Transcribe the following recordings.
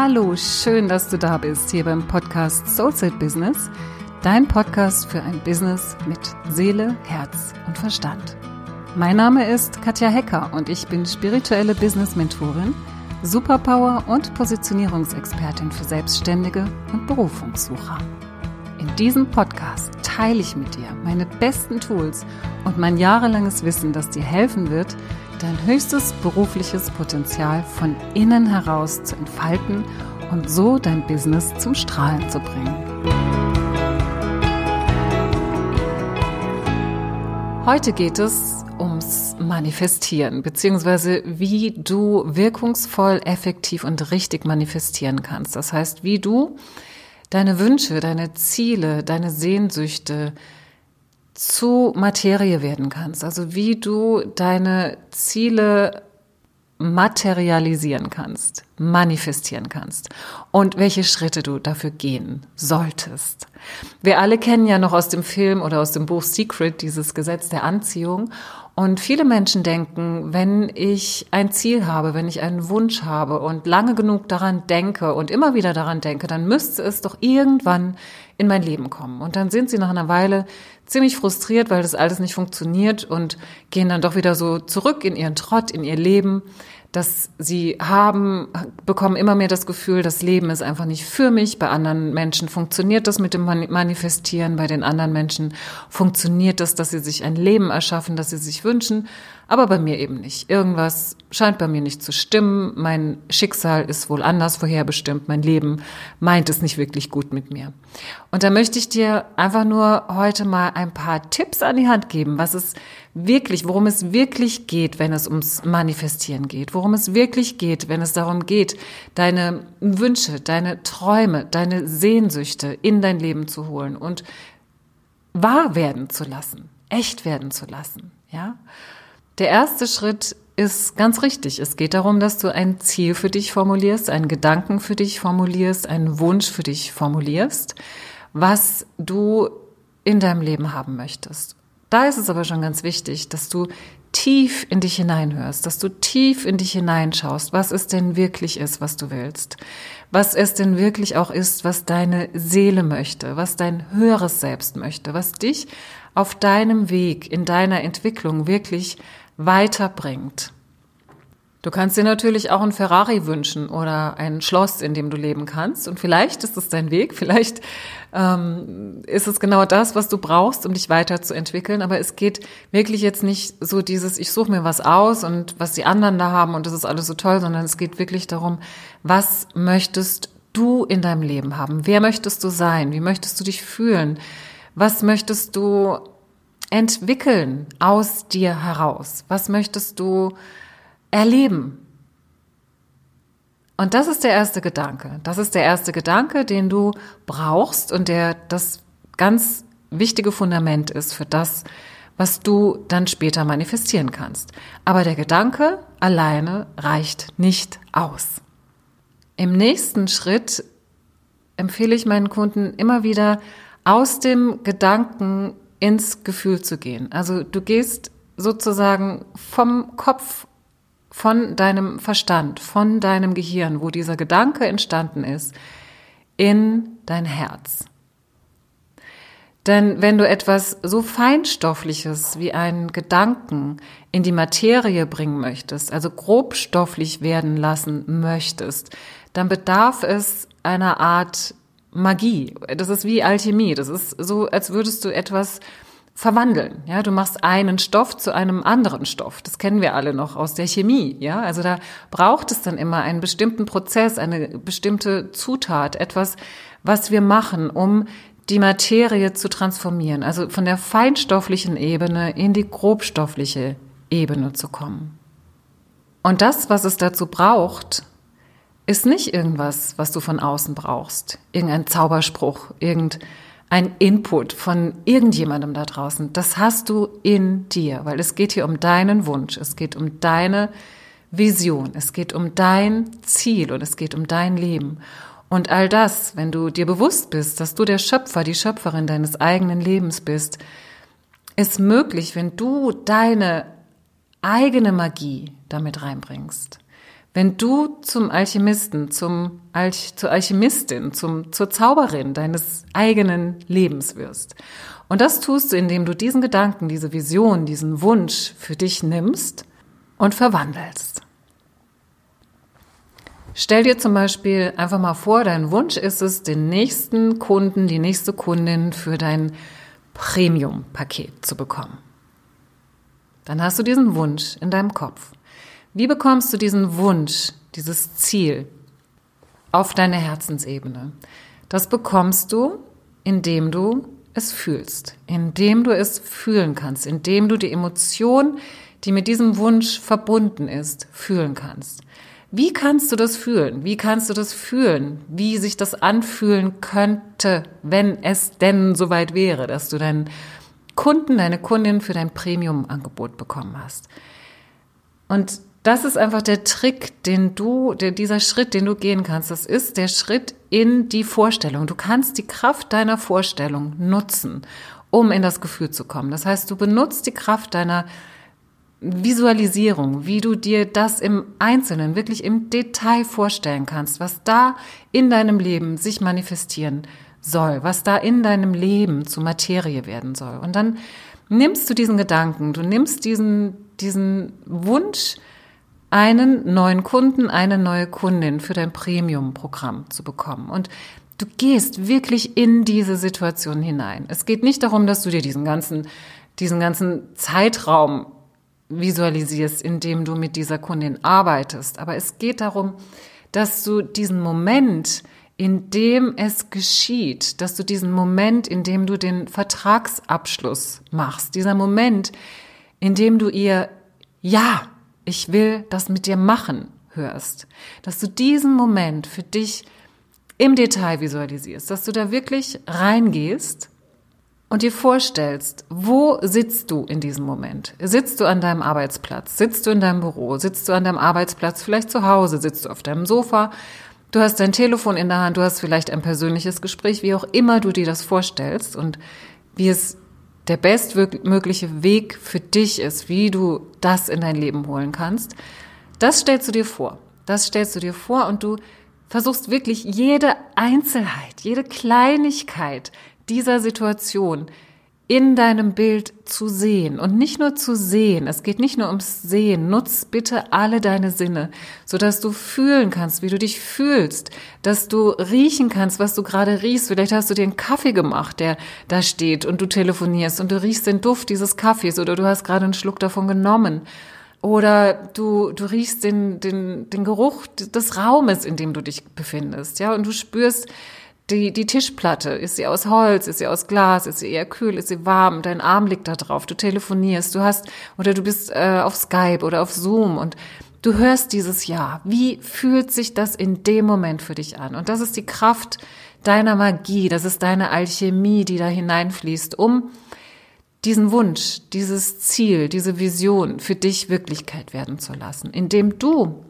Hallo, schön, dass du da bist hier beim Podcast Soulset Business, dein Podcast für ein Business mit Seele, Herz und Verstand. Mein Name ist Katja Hecker und ich bin spirituelle Business Mentorin, Superpower und Positionierungsexpertin für Selbstständige und Berufungssucher. Diesem Podcast teile ich mit dir meine besten Tools und mein jahrelanges Wissen, das dir helfen wird, dein höchstes berufliches Potenzial von innen heraus zu entfalten und so dein Business zum Strahlen zu bringen. Heute geht es ums Manifestieren, beziehungsweise wie du wirkungsvoll, effektiv und richtig manifestieren kannst. Das heißt, wie du deine Wünsche, deine Ziele, deine Sehnsüchte, zu Materie werden kannst. Also wie du deine Ziele materialisieren kannst, manifestieren kannst und welche Schritte du dafür gehen solltest. Wir alle kennen ja noch aus dem Film oder aus dem Buch Secret dieses Gesetz der Anziehung und viele Menschen denken, wenn ich ein Ziel habe, wenn ich einen Wunsch habe und lange genug daran denke und immer wieder daran denke, dann müsste es doch irgendwann in mein Leben kommen. Und dann sind sie nach einer Weile ziemlich frustriert, weil das alles nicht funktioniert und gehen dann doch wieder so zurück in ihren Trott, in ihr Leben dass sie haben, bekommen immer mehr das Gefühl, das Leben ist einfach nicht für mich. Bei anderen Menschen funktioniert das mit dem Manifestieren, bei den anderen Menschen funktioniert das, dass sie sich ein Leben erschaffen, das sie sich wünschen, aber bei mir eben nicht. Irgendwas scheint bei mir nicht zu stimmen. Mein Schicksal ist wohl anders vorherbestimmt. Mein Leben meint es nicht wirklich gut mit mir. Und da möchte ich dir einfach nur heute mal ein paar Tipps an die Hand geben, was es wirklich, worum es wirklich geht, wenn es ums Manifestieren geht, worum es wirklich geht, wenn es darum geht, deine Wünsche, deine Träume, deine Sehnsüchte in dein Leben zu holen und wahr werden zu lassen, echt werden zu lassen, ja? Der erste Schritt ist ganz richtig. Es geht darum, dass du ein Ziel für dich formulierst, einen Gedanken für dich formulierst, einen Wunsch für dich formulierst, was du in deinem Leben haben möchtest. Da ist es aber schon ganz wichtig, dass du tief in dich hineinhörst, dass du tief in dich hineinschaust, was es denn wirklich ist, was du willst, was es denn wirklich auch ist, was deine Seele möchte, was dein höheres Selbst möchte, was dich auf deinem Weg, in deiner Entwicklung wirklich weiterbringt. Du kannst dir natürlich auch ein Ferrari wünschen oder ein Schloss, in dem du leben kannst. Und vielleicht ist es dein Weg, vielleicht ähm, ist es genau das, was du brauchst, um dich weiterzuentwickeln. Aber es geht wirklich jetzt nicht so dieses, ich suche mir was aus und was die anderen da haben und das ist alles so toll, sondern es geht wirklich darum, was möchtest du in deinem Leben haben? Wer möchtest du sein? Wie möchtest du dich fühlen? Was möchtest du entwickeln aus dir heraus? Was möchtest du erleben. Und das ist der erste Gedanke. Das ist der erste Gedanke, den du brauchst und der das ganz wichtige Fundament ist für das, was du dann später manifestieren kannst. Aber der Gedanke alleine reicht nicht aus. Im nächsten Schritt empfehle ich meinen Kunden immer wieder aus dem Gedanken ins Gefühl zu gehen. Also du gehst sozusagen vom Kopf von deinem Verstand, von deinem Gehirn, wo dieser Gedanke entstanden ist, in dein Herz. Denn wenn du etwas so Feinstoffliches wie einen Gedanken in die Materie bringen möchtest, also grobstofflich werden lassen möchtest, dann bedarf es einer Art Magie. Das ist wie Alchemie. Das ist so, als würdest du etwas verwandeln. Ja, du machst einen Stoff zu einem anderen Stoff. Das kennen wir alle noch aus der Chemie. Ja, also da braucht es dann immer einen bestimmten Prozess, eine bestimmte Zutat, etwas, was wir machen, um die Materie zu transformieren. Also von der feinstofflichen Ebene in die grobstoffliche Ebene zu kommen. Und das, was es dazu braucht, ist nicht irgendwas, was du von außen brauchst. Irgendein Zauberspruch, irgendein ein Input von irgendjemandem da draußen. Das hast du in dir, weil es geht hier um deinen Wunsch, es geht um deine Vision, es geht um dein Ziel und es geht um dein Leben. Und all das, wenn du dir bewusst bist, dass du der Schöpfer, die Schöpferin deines eigenen Lebens bist, ist möglich, wenn du deine eigene Magie damit reinbringst. Wenn du zum Alchemisten, zum Alch zur Alchemistin, zum, zur Zauberin deines eigenen Lebens wirst. Und das tust du, indem du diesen Gedanken, diese Vision, diesen Wunsch für dich nimmst und verwandelst. Stell dir zum Beispiel einfach mal vor, dein Wunsch ist es, den nächsten Kunden, die nächste Kundin für dein Premium-Paket zu bekommen. Dann hast du diesen Wunsch in deinem Kopf. Wie bekommst du diesen Wunsch, dieses Ziel auf deine Herzensebene? Das bekommst du, indem du es fühlst, indem du es fühlen kannst, indem du die Emotion, die mit diesem Wunsch verbunden ist, fühlen kannst. Wie kannst du das fühlen? Wie kannst du das fühlen? Wie sich das anfühlen könnte, wenn es denn soweit wäre, dass du deinen Kunden, deine Kundin für dein Premium-Angebot bekommen hast? Und das ist einfach der Trick, den du, der, dieser Schritt, den du gehen kannst. Das ist der Schritt in die Vorstellung. Du kannst die Kraft deiner Vorstellung nutzen, um in das Gefühl zu kommen. Das heißt, du benutzt die Kraft deiner Visualisierung, wie du dir das im Einzelnen, wirklich im Detail vorstellen kannst, was da in deinem Leben sich manifestieren soll, was da in deinem Leben zu Materie werden soll. Und dann nimmst du diesen Gedanken, du nimmst diesen, diesen Wunsch, einen neuen Kunden, eine neue Kundin für dein Premium-Programm zu bekommen. Und du gehst wirklich in diese Situation hinein. Es geht nicht darum, dass du dir diesen ganzen, diesen ganzen Zeitraum visualisierst, indem du mit dieser Kundin arbeitest. Aber es geht darum, dass du diesen Moment, in dem es geschieht, dass du diesen Moment, in dem du den Vertragsabschluss machst, dieser Moment, in dem du ihr Ja, ich will das mit dir machen hörst, dass du diesen Moment für dich im Detail visualisierst, dass du da wirklich reingehst und dir vorstellst, wo sitzt du in diesem Moment? Sitzt du an deinem Arbeitsplatz? Sitzt du in deinem Büro? Sitzt du an deinem Arbeitsplatz vielleicht zu Hause? Sitzt du auf deinem Sofa? Du hast dein Telefon in der Hand, du hast vielleicht ein persönliches Gespräch, wie auch immer du dir das vorstellst und wie es der bestmögliche Weg für dich ist, wie du das in dein Leben holen kannst. Das stellst du dir vor. Das stellst du dir vor und du versuchst wirklich jede Einzelheit, jede Kleinigkeit dieser Situation in deinem Bild zu sehen und nicht nur zu sehen. Es geht nicht nur ums Sehen. Nutz bitte alle deine Sinne, so dass du fühlen kannst, wie du dich fühlst, dass du riechen kannst, was du gerade riechst. Vielleicht hast du dir einen Kaffee gemacht, der da steht und du telefonierst und du riechst den Duft dieses Kaffees oder du hast gerade einen Schluck davon genommen. Oder du, du riechst den, den, den Geruch des Raumes, in dem du dich befindest, ja, und du spürst, die, die Tischplatte, ist sie aus Holz, ist sie aus Glas, ist sie eher kühl, ist sie warm, dein Arm liegt da drauf, du telefonierst, du hast, oder du bist äh, auf Skype oder auf Zoom und du hörst dieses Ja. Wie fühlt sich das in dem Moment für dich an? Und das ist die Kraft deiner Magie, das ist deine Alchemie, die da hineinfließt, um diesen Wunsch, dieses Ziel, diese Vision für dich Wirklichkeit werden zu lassen, indem du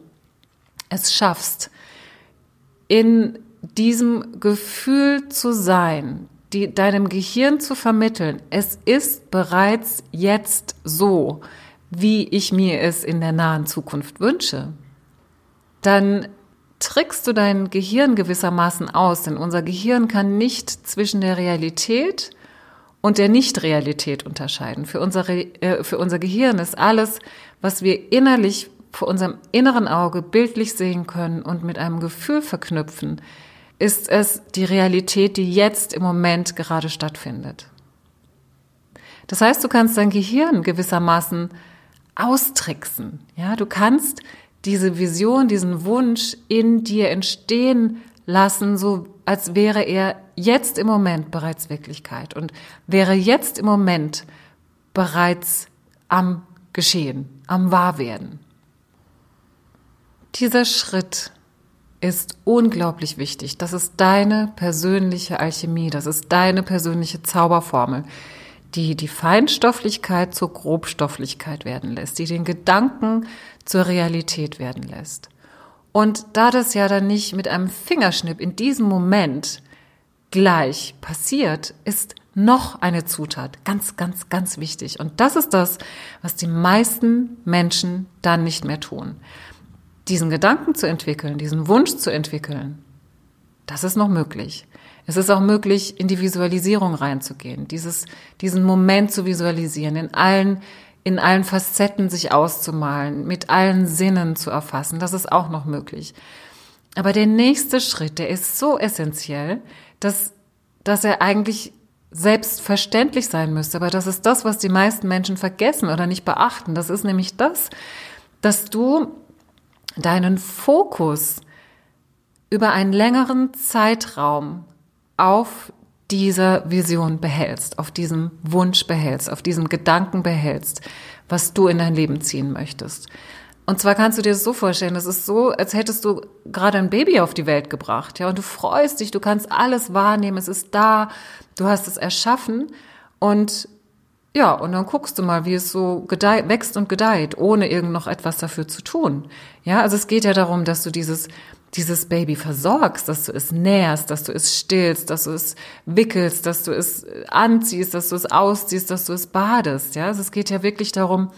es schaffst, in diesem Gefühl zu sein, die, deinem Gehirn zu vermitteln, es ist bereits jetzt so, wie ich mir es in der nahen Zukunft wünsche, dann trickst du dein Gehirn gewissermaßen aus, denn unser Gehirn kann nicht zwischen der Realität und der Nichtrealität unterscheiden. Für, unsere, äh, für unser Gehirn ist alles, was wir innerlich vor unserem inneren Auge bildlich sehen können und mit einem Gefühl verknüpfen, ist es die Realität, die jetzt im Moment gerade stattfindet. Das heißt, du kannst dein Gehirn gewissermaßen austricksen. Ja, du kannst diese Vision, diesen Wunsch in dir entstehen lassen, so als wäre er jetzt im Moment bereits Wirklichkeit und wäre jetzt im Moment bereits am Geschehen, am Wahrwerden. Dieser Schritt ist unglaublich wichtig. Das ist deine persönliche Alchemie, das ist deine persönliche Zauberformel, die die Feinstofflichkeit zur Grobstofflichkeit werden lässt, die den Gedanken zur Realität werden lässt. Und da das ja dann nicht mit einem Fingerschnipp in diesem Moment gleich passiert, ist noch eine Zutat ganz, ganz, ganz wichtig. Und das ist das, was die meisten Menschen dann nicht mehr tun diesen Gedanken zu entwickeln, diesen Wunsch zu entwickeln, das ist noch möglich. Es ist auch möglich, in die Visualisierung reinzugehen, dieses, diesen Moment zu visualisieren, in allen, in allen Facetten sich auszumalen, mit allen Sinnen zu erfassen. Das ist auch noch möglich. Aber der nächste Schritt, der ist so essentiell, dass, dass er eigentlich selbstverständlich sein müsste. Aber das ist das, was die meisten Menschen vergessen oder nicht beachten. Das ist nämlich das, dass du deinen Fokus über einen längeren Zeitraum auf dieser Vision behältst, auf diesem Wunsch behältst, auf diesem Gedanken behältst, was du in dein Leben ziehen möchtest. Und zwar kannst du dir das so vorstellen, das ist so, als hättest du gerade ein Baby auf die Welt gebracht, ja, und du freust dich, du kannst alles wahrnehmen, es ist da, du hast es erschaffen und ja, und dann guckst du mal, wie es so gedeiht, wächst und gedeiht, ohne irgend noch etwas dafür zu tun. Ja, also es geht ja darum, dass du dieses, dieses Baby versorgst, dass du es nährst, dass du es stillst, dass du es wickelst, dass du es anziehst, dass du es ausziehst, dass du es badest. Ja, also es geht ja wirklich darum,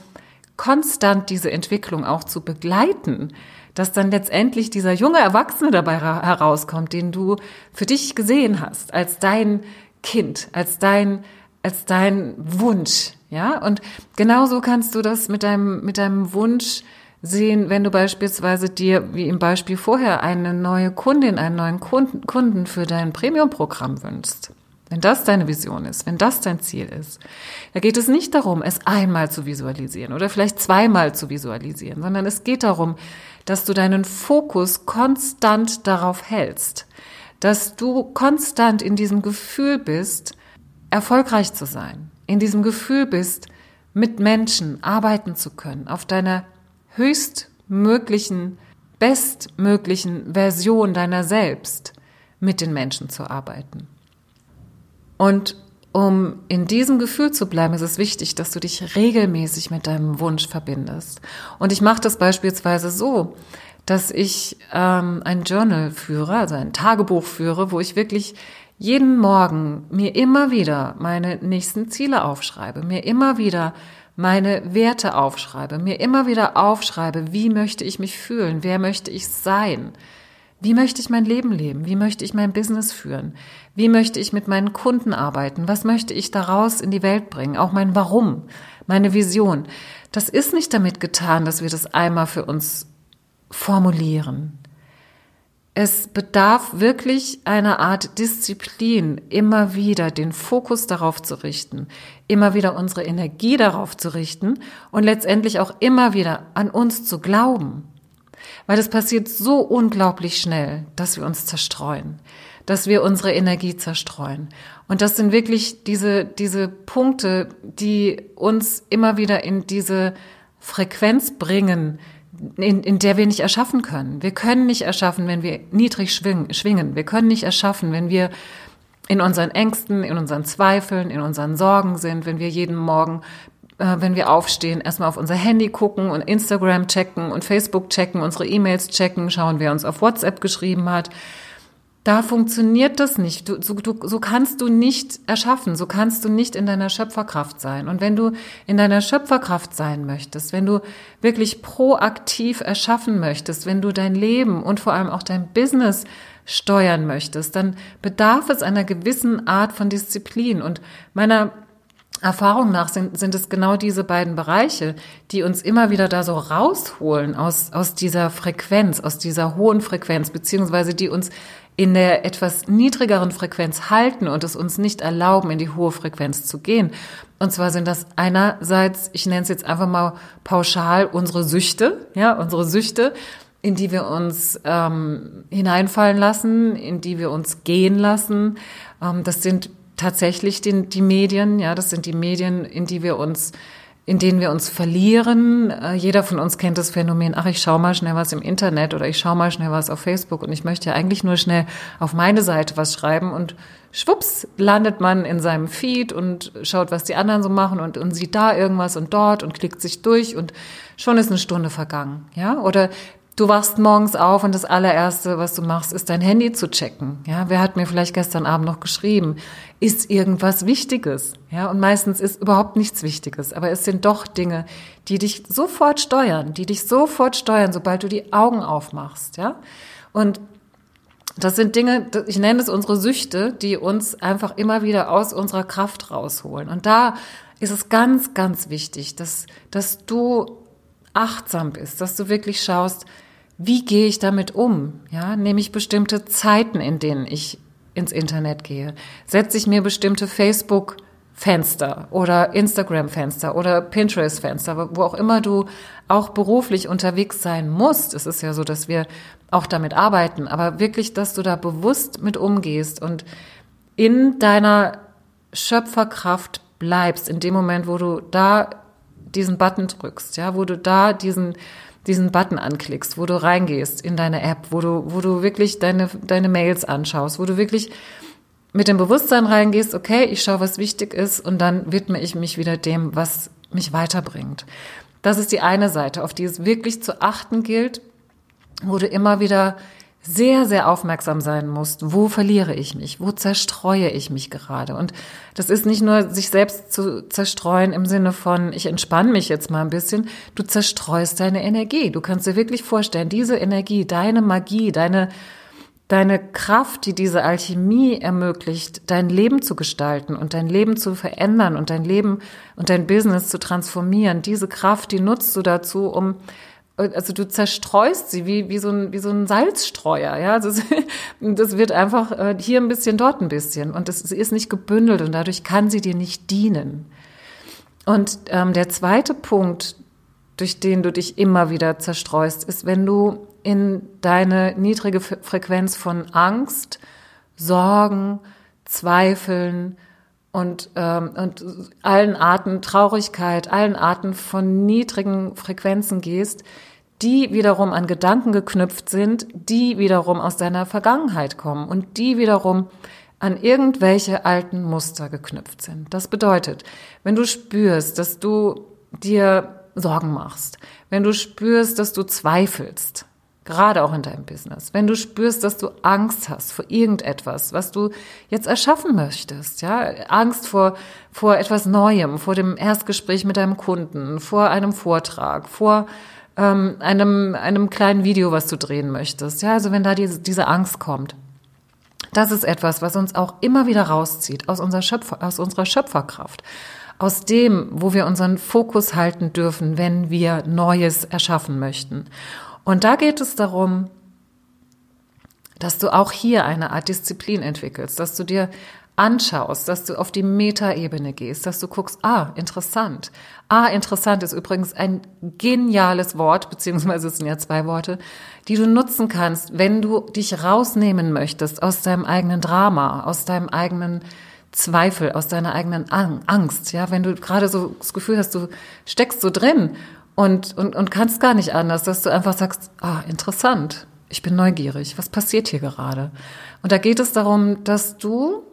konstant diese Entwicklung auch zu begleiten, dass dann letztendlich dieser junge Erwachsene dabei herauskommt, den du für dich gesehen hast, als dein Kind, als dein als dein Wunsch, ja? Und genauso kannst du das mit deinem, mit deinem Wunsch sehen, wenn du beispielsweise dir, wie im Beispiel vorher, eine neue Kundin, einen neuen Kunden, Kunden für dein Premium-Programm wünschst. Wenn das deine Vision ist, wenn das dein Ziel ist, da geht es nicht darum, es einmal zu visualisieren oder vielleicht zweimal zu visualisieren, sondern es geht darum, dass du deinen Fokus konstant darauf hältst, dass du konstant in diesem Gefühl bist, erfolgreich zu sein, in diesem Gefühl bist, mit Menschen arbeiten zu können, auf deiner höchstmöglichen, bestmöglichen Version deiner selbst mit den Menschen zu arbeiten. Und um in diesem Gefühl zu bleiben, ist es wichtig, dass du dich regelmäßig mit deinem Wunsch verbindest. Und ich mache das beispielsweise so, dass ich ähm, ein Journal führe, also ein Tagebuch führe, wo ich wirklich jeden Morgen mir immer wieder meine nächsten Ziele aufschreibe, mir immer wieder meine Werte aufschreibe, mir immer wieder aufschreibe, wie möchte ich mich fühlen, wer möchte ich sein, wie möchte ich mein Leben leben, wie möchte ich mein Business führen, wie möchte ich mit meinen Kunden arbeiten, was möchte ich daraus in die Welt bringen, auch mein Warum, meine Vision. Das ist nicht damit getan, dass wir das einmal für uns formulieren. Es bedarf wirklich einer Art Disziplin, immer wieder den Fokus darauf zu richten, immer wieder unsere Energie darauf zu richten und letztendlich auch immer wieder an uns zu glauben. Weil es passiert so unglaublich schnell, dass wir uns zerstreuen, dass wir unsere Energie zerstreuen. Und das sind wirklich diese, diese Punkte, die uns immer wieder in diese Frequenz bringen, in, in der wir nicht erschaffen können. Wir können nicht erschaffen, wenn wir niedrig schwingen. Wir können nicht erschaffen, wenn wir in unseren Ängsten, in unseren Zweifeln, in unseren Sorgen sind, wenn wir jeden Morgen, äh, wenn wir aufstehen, erstmal auf unser Handy gucken und Instagram checken und Facebook checken, unsere E-Mails checken, schauen, wer uns auf WhatsApp geschrieben hat. Da funktioniert das nicht. Du, so, du, so kannst du nicht erschaffen, so kannst du nicht in deiner Schöpferkraft sein. Und wenn du in deiner Schöpferkraft sein möchtest, wenn du wirklich proaktiv erschaffen möchtest, wenn du dein Leben und vor allem auch dein Business steuern möchtest, dann bedarf es einer gewissen Art von Disziplin. Und meiner Erfahrung nach sind, sind es genau diese beiden Bereiche, die uns immer wieder da so rausholen aus, aus dieser Frequenz, aus dieser hohen Frequenz, beziehungsweise die uns in der etwas niedrigeren Frequenz halten und es uns nicht erlauben, in die hohe Frequenz zu gehen. Und zwar sind das einerseits, ich nenne es jetzt einfach mal pauschal, unsere Süchte, ja, unsere Süchte, in die wir uns ähm, hineinfallen lassen, in die wir uns gehen lassen. Ähm, das sind tatsächlich die, die Medien, ja, das sind die Medien, in die wir uns in denen wir uns verlieren. Äh, jeder von uns kennt das Phänomen, ach, ich schaue mal schnell was im Internet oder ich schaue mal schnell was auf Facebook und ich möchte ja eigentlich nur schnell auf meine Seite was schreiben und schwupps landet man in seinem Feed und schaut, was die anderen so machen und, und sieht da irgendwas und dort und klickt sich durch und schon ist eine Stunde vergangen, ja? Oder Du wachst morgens auf und das allererste, was du machst, ist dein Handy zu checken. Ja, wer hat mir vielleicht gestern Abend noch geschrieben? Ist irgendwas Wichtiges? Ja, und meistens ist überhaupt nichts Wichtiges, aber es sind doch Dinge, die dich sofort steuern, die dich sofort steuern, sobald du die Augen aufmachst. Ja, und das sind Dinge, ich nenne es unsere Süchte, die uns einfach immer wieder aus unserer Kraft rausholen. Und da ist es ganz, ganz wichtig, dass, dass du achtsam bist, dass du wirklich schaust, wie gehe ich damit um? Ja, nehme ich bestimmte Zeiten, in denen ich ins Internet gehe? Setze ich mir bestimmte Facebook Fenster oder Instagram Fenster oder Pinterest Fenster, wo auch immer du auch beruflich unterwegs sein musst. Es ist ja so, dass wir auch damit arbeiten, aber wirklich, dass du da bewusst mit umgehst und in deiner Schöpferkraft bleibst, in dem Moment, wo du da diesen Button drückst, ja, wo du da diesen diesen Button anklickst, wo du reingehst in deine App, wo du wo du wirklich deine deine Mails anschaust, wo du wirklich mit dem Bewusstsein reingehst, okay, ich schaue, was wichtig ist und dann widme ich mich wieder dem, was mich weiterbringt. Das ist die eine Seite, auf die es wirklich zu achten gilt, wo du immer wieder sehr, sehr aufmerksam sein musst, wo verliere ich mich, wo zerstreue ich mich gerade. Und das ist nicht nur sich selbst zu zerstreuen im Sinne von, ich entspanne mich jetzt mal ein bisschen, du zerstreust deine Energie. Du kannst dir wirklich vorstellen, diese Energie, deine Magie, deine, deine Kraft, die diese Alchemie ermöglicht, dein Leben zu gestalten und dein Leben zu verändern und dein Leben und dein Business zu transformieren, diese Kraft, die nutzt du dazu, um also du zerstreust sie wie, wie, so ein, wie so ein Salzstreuer, ja. Also das wird einfach äh, hier ein bisschen, dort ein bisschen. Und das, sie ist nicht gebündelt und dadurch kann sie dir nicht dienen. Und ähm, der zweite Punkt, durch den du dich immer wieder zerstreust, ist, wenn du in deine niedrige Frequenz von Angst, Sorgen, Zweifeln, und, ähm, und allen Arten Traurigkeit, allen Arten von niedrigen Frequenzen gehst, die wiederum an Gedanken geknüpft sind, die wiederum aus deiner Vergangenheit kommen und die wiederum an irgendwelche alten Muster geknüpft sind. Das bedeutet, wenn du spürst, dass du dir Sorgen machst, wenn du spürst, dass du zweifelst, gerade auch in deinem Business, wenn du spürst, dass du Angst hast vor irgendetwas, was du jetzt erschaffen möchtest, ja, Angst vor, vor etwas Neuem, vor dem Erstgespräch mit deinem Kunden, vor einem Vortrag, vor ähm, einem, einem kleinen Video, was du drehen möchtest. Ja, also wenn da diese, diese Angst kommt. Das ist etwas, was uns auch immer wieder rauszieht aus unserer, Schöpfer, aus unserer Schöpferkraft. Aus dem, wo wir unseren Fokus halten dürfen, wenn wir Neues erschaffen möchten. Und da geht es darum, dass du auch hier eine Art Disziplin entwickelst, dass du dir anschaust, dass du auf die Metaebene gehst, dass du guckst, ah, interessant. Ah, interessant ist übrigens ein geniales Wort, beziehungsweise es sind ja zwei Worte, die du nutzen kannst, wenn du dich rausnehmen möchtest aus deinem eigenen Drama, aus deinem eigenen Zweifel, aus deiner eigenen Angst, ja, wenn du gerade so das Gefühl hast, du steckst so drin und, und, und kannst gar nicht anders, dass du einfach sagst, ah, interessant, ich bin neugierig, was passiert hier gerade? Und da geht es darum, dass du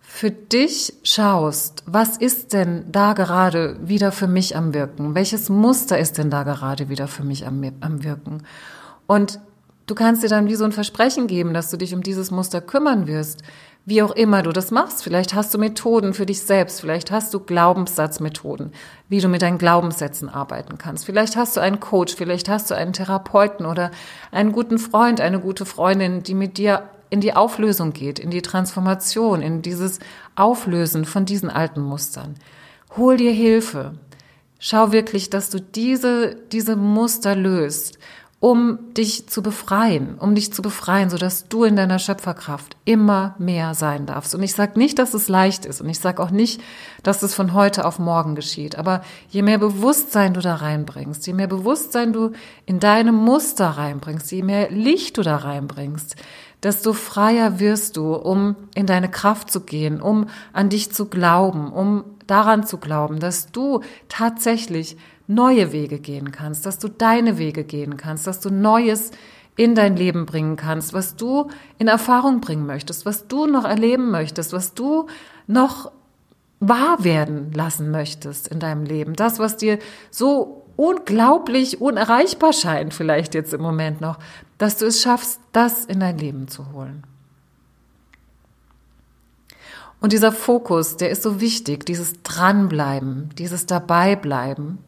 für dich schaust, was ist denn da gerade wieder für mich am Wirken? Welches Muster ist denn da gerade wieder für mich am, am Wirken? Und du kannst dir dann wie so ein Versprechen geben, dass du dich um dieses Muster kümmern wirst. Wie auch immer du das machst. Vielleicht hast du Methoden für dich selbst. Vielleicht hast du Glaubenssatzmethoden, wie du mit deinen Glaubenssätzen arbeiten kannst. Vielleicht hast du einen Coach. Vielleicht hast du einen Therapeuten oder einen guten Freund, eine gute Freundin, die mit dir in die Auflösung geht, in die Transformation, in dieses Auflösen von diesen alten Mustern. Hol dir Hilfe. Schau wirklich, dass du diese, diese Muster löst, um dich zu befreien, um dich zu befreien, sodass du in deiner Schöpferkraft immer mehr sein darfst. Und ich sage nicht, dass es leicht ist und ich sage auch nicht, dass es von heute auf morgen geschieht. Aber je mehr Bewusstsein du da reinbringst, je mehr Bewusstsein du in deine Muster reinbringst, je mehr Licht du da reinbringst, desto freier wirst du, um in deine Kraft zu gehen, um an dich zu glauben, um daran zu glauben, dass du tatsächlich neue Wege gehen kannst, dass du deine Wege gehen kannst, dass du Neues in dein Leben bringen kannst, was du in Erfahrung bringen möchtest, was du noch erleben möchtest, was du noch wahr werden lassen möchtest in deinem Leben. Das, was dir so unglaublich unerreichbar scheint, vielleicht jetzt im Moment noch, dass du es schaffst, das in dein Leben zu holen. Und dieser Fokus, der ist so wichtig, dieses Dranbleiben, dieses Dabeibleiben,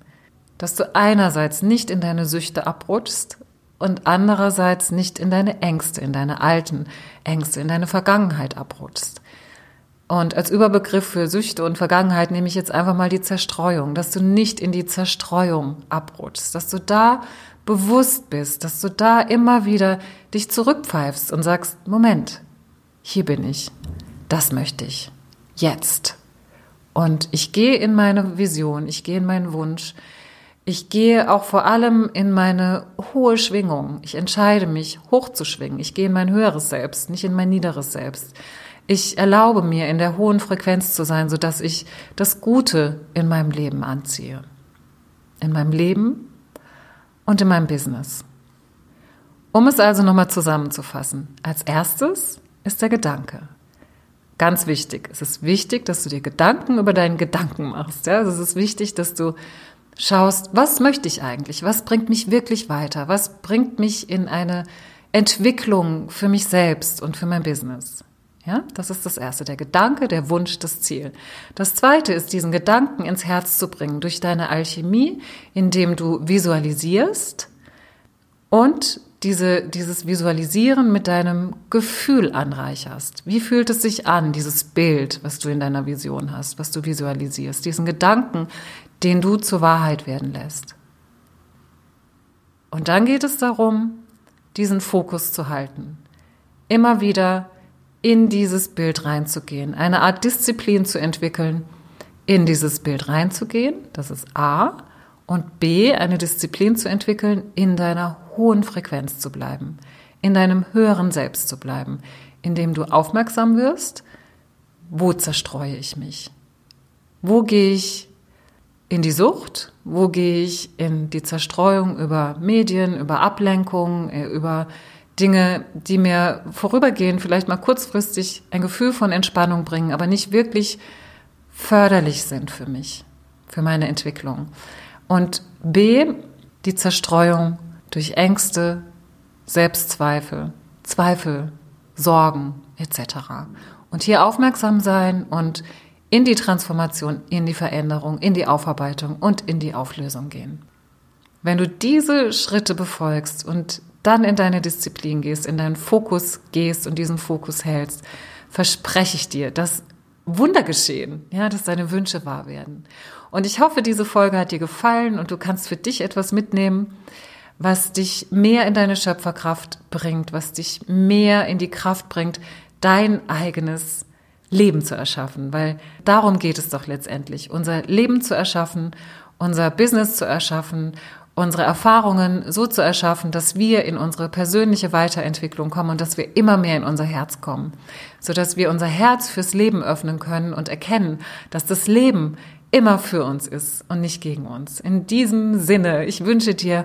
dass du einerseits nicht in deine Süchte abrutschst und andererseits nicht in deine Ängste, in deine alten Ängste, in deine Vergangenheit abrutschst. Und als Überbegriff für Süchte und Vergangenheit nehme ich jetzt einfach mal die Zerstreuung, dass du nicht in die Zerstreuung abrutschst, dass du da bewusst bist, dass du da immer wieder dich zurückpfeifst und sagst, Moment, hier bin ich das möchte ich. Jetzt. Und ich gehe in meine Vision, ich gehe in meinen Wunsch. Ich gehe auch vor allem in meine hohe Schwingung. Ich entscheide mich, hochzuschwingen. Ich gehe in mein höheres Selbst, nicht in mein niederes Selbst. Ich erlaube mir, in der hohen Frequenz zu sein, sodass ich das Gute in meinem Leben anziehe. In meinem Leben und in meinem Business. Um es also nochmal zusammenzufassen. Als erstes ist der Gedanke. Ganz wichtig. Es ist wichtig, dass du dir Gedanken über deinen Gedanken machst. Ja? Es ist wichtig, dass du schaust, was möchte ich eigentlich? Was bringt mich wirklich weiter? Was bringt mich in eine Entwicklung für mich selbst und für mein Business? Ja, das ist das erste. Der Gedanke, der Wunsch, das Ziel. Das zweite ist, diesen Gedanken ins Herz zu bringen durch deine Alchemie, indem du visualisierst und diese, dieses Visualisieren mit deinem Gefühl anreicherst. Wie fühlt es sich an, dieses Bild, was du in deiner Vision hast, was du visualisierst, diesen Gedanken, den du zur Wahrheit werden lässt. Und dann geht es darum, diesen Fokus zu halten. Immer wieder in dieses Bild reinzugehen, eine Art Disziplin zu entwickeln, in dieses Bild reinzugehen, das ist A, und B, eine Disziplin zu entwickeln, in deiner hohen Frequenz zu bleiben, in deinem höheren Selbst zu bleiben, indem du aufmerksam wirst, wo zerstreue ich mich? Wo gehe ich in die Sucht? Wo gehe ich in die Zerstreuung über Medien, über Ablenkung, äh, über Dinge, die mir vorübergehend vielleicht mal kurzfristig ein Gefühl von Entspannung bringen, aber nicht wirklich förderlich sind für mich, für meine Entwicklung. Und B, die Zerstreuung durch Ängste, Selbstzweifel, Zweifel, Sorgen etc. Und hier aufmerksam sein und in die Transformation, in die Veränderung, in die Aufarbeitung und in die Auflösung gehen. Wenn du diese Schritte befolgst und dann in deine Disziplin gehst, in deinen Fokus gehst und diesen Fokus hältst, verspreche ich dir, dass Wunder geschehen, ja, dass deine Wünsche wahr werden. Und ich hoffe, diese Folge hat dir gefallen und du kannst für dich etwas mitnehmen, was dich mehr in deine Schöpferkraft bringt, was dich mehr in die Kraft bringt, dein eigenes Leben zu erschaffen, weil darum geht es doch letztendlich, unser Leben zu erschaffen, unser Business zu erschaffen, unsere Erfahrungen so zu erschaffen, dass wir in unsere persönliche Weiterentwicklung kommen und dass wir immer mehr in unser Herz kommen, so dass wir unser Herz fürs Leben öffnen können und erkennen, dass das Leben immer für uns ist und nicht gegen uns. In diesem Sinne, ich wünsche dir